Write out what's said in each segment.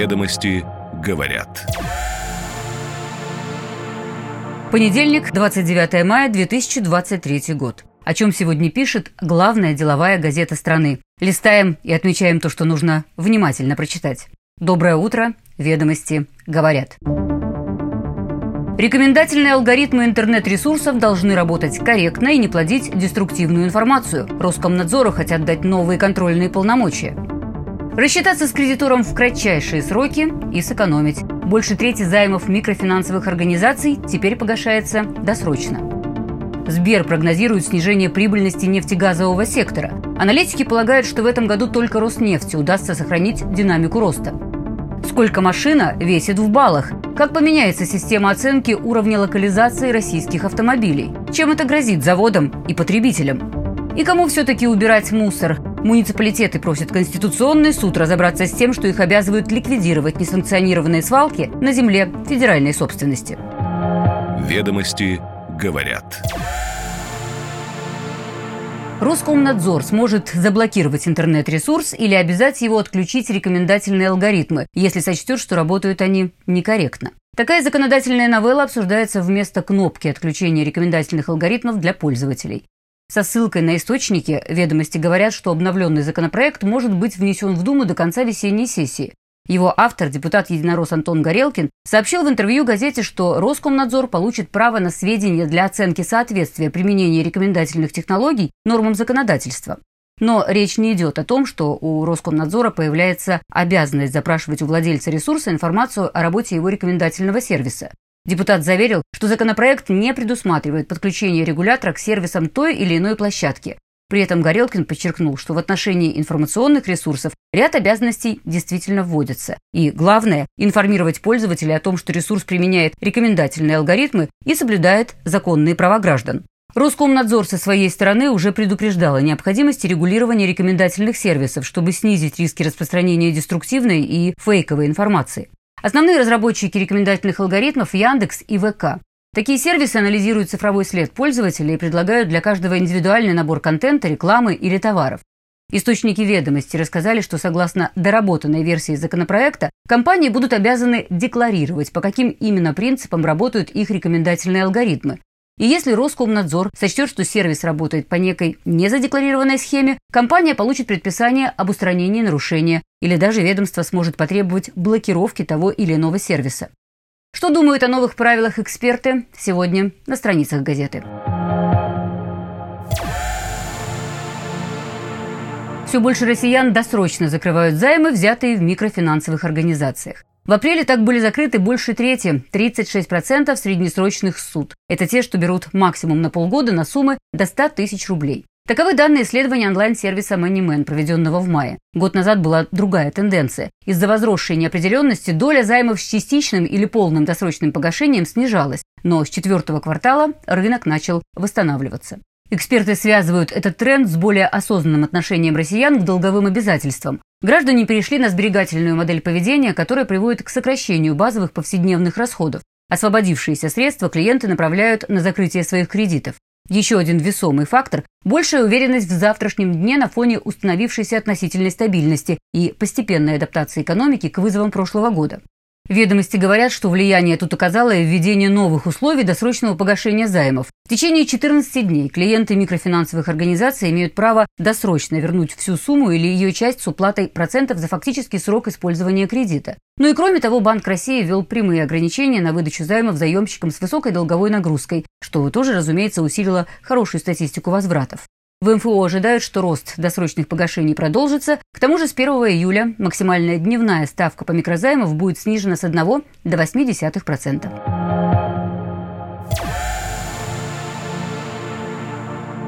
Ведомости говорят. Понедельник, 29 мая 2023 год. О чем сегодня пишет главная деловая газета страны. Листаем и отмечаем то, что нужно внимательно прочитать. Доброе утро. Ведомости говорят. Рекомендательные алгоритмы интернет-ресурсов должны работать корректно и не плодить деструктивную информацию. Роскомнадзору хотят дать новые контрольные полномочия. Рассчитаться с кредитором в кратчайшие сроки и сэкономить. Больше трети займов микрофинансовых организаций теперь погашается досрочно. Сбер прогнозирует снижение прибыльности нефтегазового сектора. Аналитики полагают, что в этом году только Роснефти удастся сохранить динамику роста. Сколько машина весит в баллах? Как поменяется система оценки уровня локализации российских автомобилей? Чем это грозит заводам и потребителям? И кому все-таки убирать мусор? Муниципалитеты просят Конституционный суд разобраться с тем, что их обязывают ликвидировать несанкционированные свалки на земле федеральной собственности. Ведомости говорят. Роскомнадзор сможет заблокировать интернет-ресурс или обязать его отключить рекомендательные алгоритмы, если сочтет, что работают они некорректно. Такая законодательная новелла обсуждается вместо кнопки отключения рекомендательных алгоритмов для пользователей. Со ссылкой на источники ведомости говорят, что обновленный законопроект может быть внесен в Думу до конца весенней сессии. Его автор, депутат-единорос Антон Горелкин, сообщил в интервью газете, что Роскомнадзор получит право на сведения для оценки соответствия применения рекомендательных технологий нормам законодательства. Но речь не идет о том, что у Роскомнадзора появляется обязанность запрашивать у владельца ресурса информацию о работе его рекомендательного сервиса. Депутат заверил, что законопроект не предусматривает подключение регулятора к сервисам той или иной площадки. При этом Горелкин подчеркнул, что в отношении информационных ресурсов ряд обязанностей действительно вводится. И главное – информировать пользователей о том, что ресурс применяет рекомендательные алгоритмы и соблюдает законные права граждан. Роскомнадзор со своей стороны уже предупреждал о необходимости регулирования рекомендательных сервисов, чтобы снизить риски распространения деструктивной и фейковой информации. Основные разработчики рекомендательных алгоритмов – Яндекс и ВК. Такие сервисы анализируют цифровой след пользователя и предлагают для каждого индивидуальный набор контента, рекламы или товаров. Источники ведомости рассказали, что согласно доработанной версии законопроекта, компании будут обязаны декларировать, по каким именно принципам работают их рекомендательные алгоритмы, и если Роскомнадзор сочтет, что сервис работает по некой незадекларированной схеме, компания получит предписание об устранении нарушения, или даже ведомство сможет потребовать блокировки того или иного сервиса. Что думают о новых правилах эксперты сегодня на страницах газеты. Все больше россиян досрочно закрывают займы, взятые в микрофинансовых организациях. В апреле так были закрыты больше трети, 36% среднесрочных суд. Это те, что берут максимум на полгода на суммы до 100 тысяч рублей. Таковы данные исследования онлайн-сервиса MoneyMan, проведенного в мае. Год назад была другая тенденция. Из-за возросшей неопределенности доля займов с частичным или полным досрочным погашением снижалась, но с четвертого квартала рынок начал восстанавливаться. Эксперты связывают этот тренд с более осознанным отношением россиян к долговым обязательствам. Граждане перешли на сберегательную модель поведения, которая приводит к сокращению базовых повседневных расходов. Освободившиеся средства клиенты направляют на закрытие своих кредитов. Еще один весомый фактор – большая уверенность в завтрашнем дне на фоне установившейся относительной стабильности и постепенной адаптации экономики к вызовам прошлого года. Ведомости говорят, что влияние тут оказало введение новых условий досрочного погашения займов. В течение 14 дней клиенты микрофинансовых организаций имеют право досрочно вернуть всю сумму или ее часть с уплатой процентов за фактический срок использования кредита. Ну и кроме того, Банк России ввел прямые ограничения на выдачу займов заемщикам с высокой долговой нагрузкой, что тоже, разумеется, усилило хорошую статистику возвратов. В МФО ожидают, что рост досрочных погашений продолжится. К тому же с 1 июля максимальная дневная ставка по микрозаймов будет снижена с 1 до 0,8%.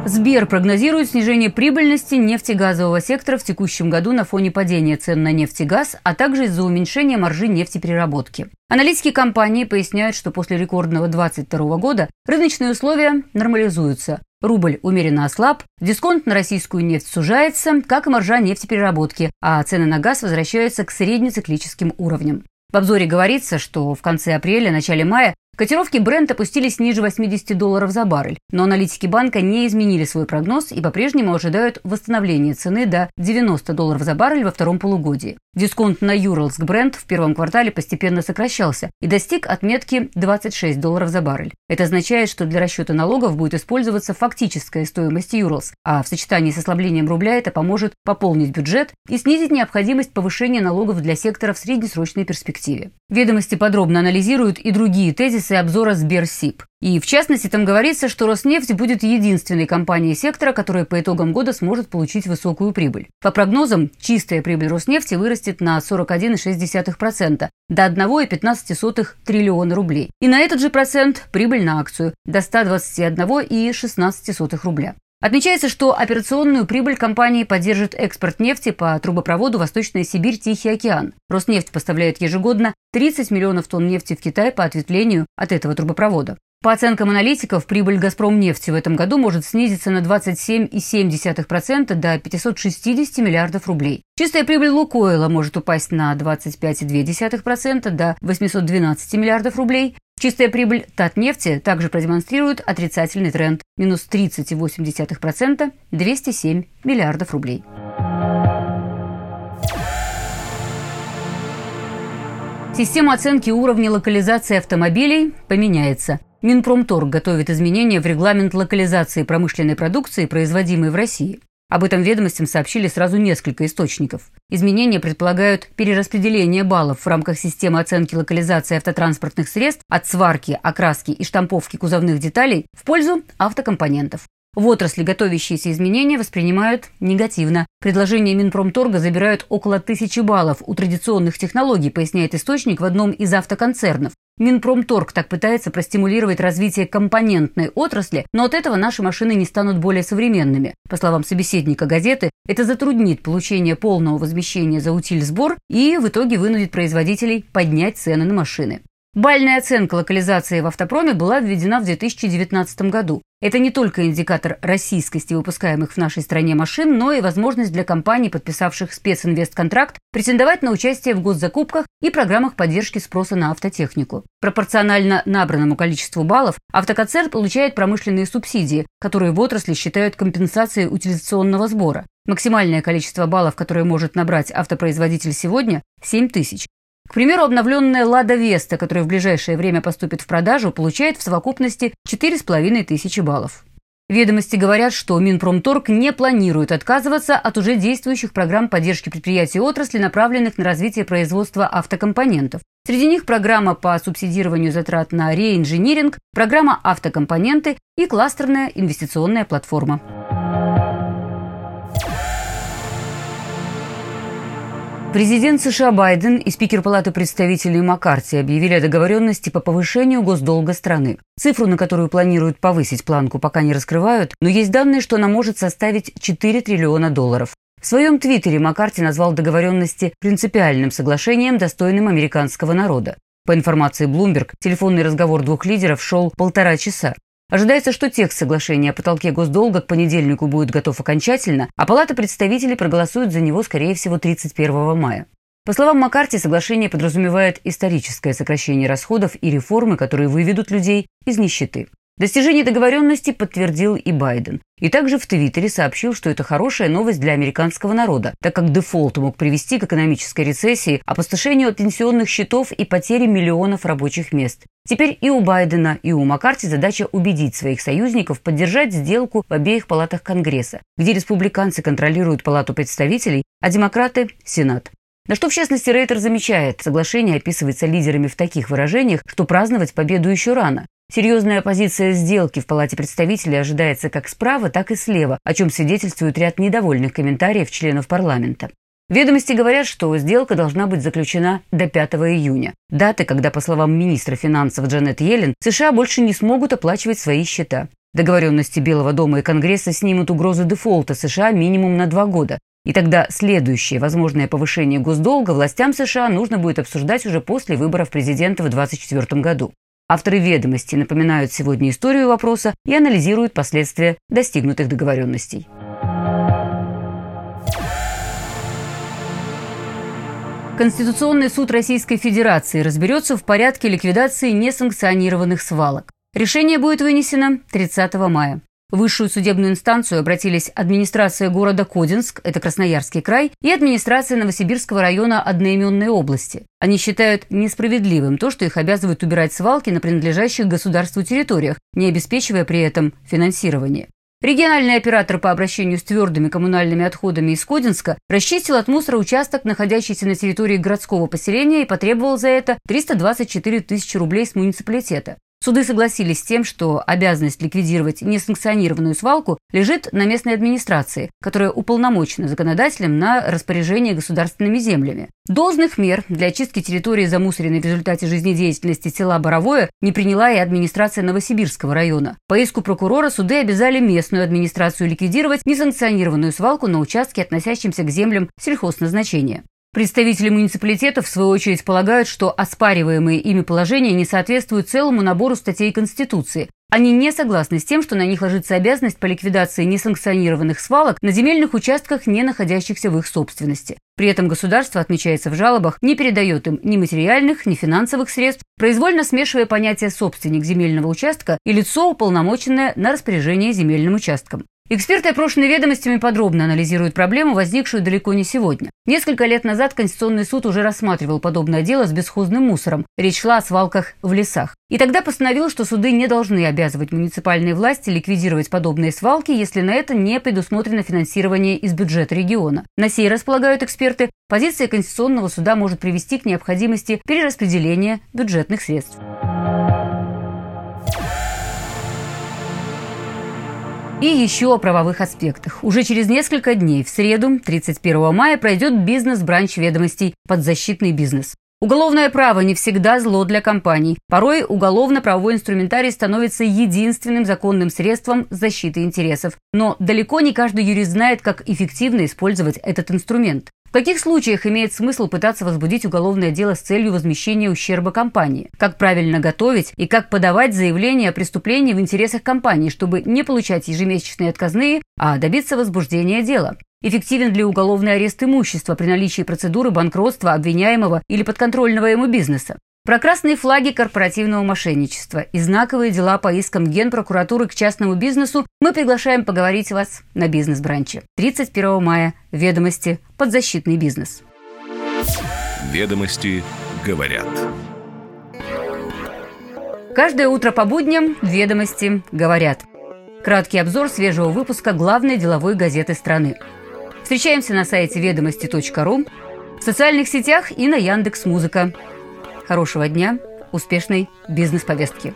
Сбер прогнозирует снижение прибыльности нефтегазового сектора в текущем году на фоне падения цен на нефть и газ, а также из-за уменьшения маржи нефтепереработки. Аналитики компании поясняют, что после рекордного 2022 года рыночные условия нормализуются. Рубль умеренно ослаб, дисконт на российскую нефть сужается, как и маржа нефтепереработки, а цены на газ возвращаются к среднециклическим уровням. В обзоре говорится, что в конце апреля-начале мая Котировки Brent опустились ниже 80 долларов за баррель, но аналитики банка не изменили свой прогноз и по-прежнему ожидают восстановления цены до 90 долларов за баррель во втором полугодии. Дисконт на Юралск бренд в первом квартале постепенно сокращался и достиг отметки 26 долларов за баррель. Это означает, что для расчета налогов будет использоваться фактическая стоимость Юралс, а в сочетании с ослаблением рубля это поможет пополнить бюджет и снизить необходимость повышения налогов для сектора в среднесрочной перспективе. Ведомости подробно анализируют и другие тезисы обзора Сберсиб. И в частности, там говорится, что Роснефть будет единственной компанией сектора, которая по итогам года сможет получить высокую прибыль. По прогнозам, чистая прибыль Роснефти вырастет на 41,6% до 1,15 триллиона рублей. И на этот же процент прибыль на акцию до 121,16 рубля. Отмечается, что операционную прибыль компании поддержит экспорт нефти по трубопроводу Восточная Сибирь Тихий океан. Роснефть поставляет ежегодно 30 миллионов тонн нефти в Китай по ответвлению от этого трубопровода. По оценкам аналитиков, прибыль «Газпромнефти» в этом году может снизиться на 27,7% до 560 миллиардов рублей. Чистая прибыль «Лукойла» может упасть на 25,2% до 812 миллиардов рублей. Чистая прибыль «Татнефти» также продемонстрирует отрицательный тренд – минус 30,8% – 207 миллиардов рублей. Система оценки уровня локализации автомобилей поменяется – Минпромторг готовит изменения в регламент локализации промышленной продукции, производимой в России. Об этом ведомостям сообщили сразу несколько источников. Изменения предполагают перераспределение баллов в рамках системы оценки локализации автотранспортных средств от сварки, окраски и штамповки кузовных деталей в пользу автокомпонентов. В отрасли готовящиеся изменения воспринимают негативно. Предложения Минпромторга забирают около тысячи баллов у традиционных технологий, поясняет источник в одном из автоконцернов. Минпромторг так пытается простимулировать развитие компонентной отрасли, но от этого наши машины не станут более современными. По словам собеседника газеты, это затруднит получение полного возмещения за утиль-сбор и в итоге вынудит производителей поднять цены на машины. Бальная оценка локализации в автопроме была введена в 2019 году. Это не только индикатор российскости выпускаемых в нашей стране машин, но и возможность для компаний, подписавших специнвестконтракт, претендовать на участие в госзакупках и программах поддержки спроса на автотехнику. Пропорционально набранному количеству баллов автоконцерн получает промышленные субсидии, которые в отрасли считают компенсацией утилизационного сбора. Максимальное количество баллов, которое может набрать автопроизводитель сегодня – 7 тысяч. К примеру, обновленная «Лада Веста», которая в ближайшее время поступит в продажу, получает в совокупности 4,5 тысячи баллов. Ведомости говорят, что Минпромторг не планирует отказываться от уже действующих программ поддержки предприятий отрасли, направленных на развитие производства автокомпонентов. Среди них программа по субсидированию затрат на реинжиниринг, программа «Автокомпоненты» и кластерная инвестиционная платформа. Президент США Байден и спикер Палаты представителей Маккарти объявили о договоренности по повышению госдолга страны. Цифру, на которую планируют повысить планку, пока не раскрывают, но есть данные, что она может составить 4 триллиона долларов. В своем твиттере Маккарти назвал договоренности принципиальным соглашением, достойным американского народа. По информации Bloomberg, телефонный разговор двух лидеров шел полтора часа. Ожидается, что текст соглашения о потолке госдолга к понедельнику будет готов окончательно, а Палата представителей проголосует за него, скорее всего, 31 мая. По словам Маккарти, соглашение подразумевает историческое сокращение расходов и реформы, которые выведут людей из нищеты. Достижение договоренности подтвердил и Байден. И также в Твиттере сообщил, что это хорошая новость для американского народа, так как дефолт мог привести к экономической рецессии, опустошению пенсионных счетов и потере миллионов рабочих мест. Теперь и у Байдена, и у Маккарти задача убедить своих союзников поддержать сделку в обеих палатах Конгресса, где республиканцы контролируют Палату представителей, а демократы – Сенат. На что, в частности, Рейтер замечает, соглашение описывается лидерами в таких выражениях, что праздновать победу еще рано. Серьезная оппозиция сделки в Палате представителей ожидается как справа, так и слева, о чем свидетельствует ряд недовольных комментариев членов парламента. Ведомости говорят, что сделка должна быть заключена до 5 июня, даты, когда, по словам министра финансов Джанет Йеллен, США больше не смогут оплачивать свои счета. Договоренности Белого дома и Конгресса снимут угрозу дефолта США минимум на два года, и тогда следующее возможное повышение госдолга властям США нужно будет обсуждать уже после выборов президента в 2024 году. Авторы ведомости напоминают сегодня историю вопроса и анализируют последствия достигнутых договоренностей. Конституционный суд Российской Федерации разберется в порядке ликвидации несанкционированных свалок. Решение будет вынесено 30 мая. В высшую судебную инстанцию обратились администрация города Кодинск, это Красноярский край, и администрация Новосибирского района одноименной области. Они считают несправедливым то, что их обязывают убирать свалки на принадлежащих государству территориях, не обеспечивая при этом финансирование. Региональный оператор по обращению с твердыми коммунальными отходами из Кодинска расчистил от мусора участок, находящийся на территории городского поселения, и потребовал за это 324 тысячи рублей с муниципалитета. Суды согласились с тем, что обязанность ликвидировать несанкционированную свалку лежит на местной администрации, которая уполномочена законодателем на распоряжение государственными землями. Должных мер для очистки территории, замусоренной в результате жизнедеятельности села Боровое, не приняла и администрация Новосибирского района. По иску прокурора суды обязали местную администрацию ликвидировать несанкционированную свалку на участке, относящемся к землям сельхозназначения. Представители муниципалитетов, в свою очередь, полагают, что оспариваемые ими положения не соответствуют целому набору статей Конституции. Они не согласны с тем, что на них ложится обязанность по ликвидации несанкционированных свалок на земельных участках, не находящихся в их собственности. При этом государство, отмечается в жалобах, не передает им ни материальных, ни финансовых средств, произвольно смешивая понятие «собственник земельного участка» и лицо, уполномоченное на распоряжение земельным участком. Эксперты, опрошенные ведомостями, подробно анализируют проблему, возникшую далеко не сегодня. Несколько лет назад Конституционный суд уже рассматривал подобное дело с бесхозным мусором. Речь шла о свалках в лесах. И тогда постановил, что суды не должны обязывать муниципальные власти ликвидировать подобные свалки, если на это не предусмотрено финансирование из бюджета региона. На сей раз, полагают эксперты, позиция Конституционного суда может привести к необходимости перераспределения бюджетных средств. И еще о правовых аспектах. Уже через несколько дней, в среду, 31 мая, пройдет бизнес-бранч ведомостей «Подзащитный бизнес». Уголовное право не всегда зло для компаний. Порой уголовно-правовой инструментарий становится единственным законным средством защиты интересов. Но далеко не каждый юрист знает, как эффективно использовать этот инструмент. В каких случаях имеет смысл пытаться возбудить уголовное дело с целью возмещения ущерба компании? Как правильно готовить и как подавать заявление о преступлении в интересах компании, чтобы не получать ежемесячные отказные, а добиться возбуждения дела? Эффективен ли уголовный арест имущества при наличии процедуры банкротства обвиняемого или подконтрольного ему бизнеса? Про красные флаги корпоративного мошенничества и знаковые дела по искам Генпрокуратуры к частному бизнесу мы приглашаем поговорить вас на бизнес-бранче. 31 мая. Ведомости. Подзащитный бизнес. Ведомости говорят. Каждое утро по будням «Ведомости говорят». Краткий обзор свежего выпуска главной деловой газеты страны. Встречаемся на сайте ведомости.ру, в социальных сетях и на Яндекс Музыка. Хорошего дня, успешной бизнес-повестки.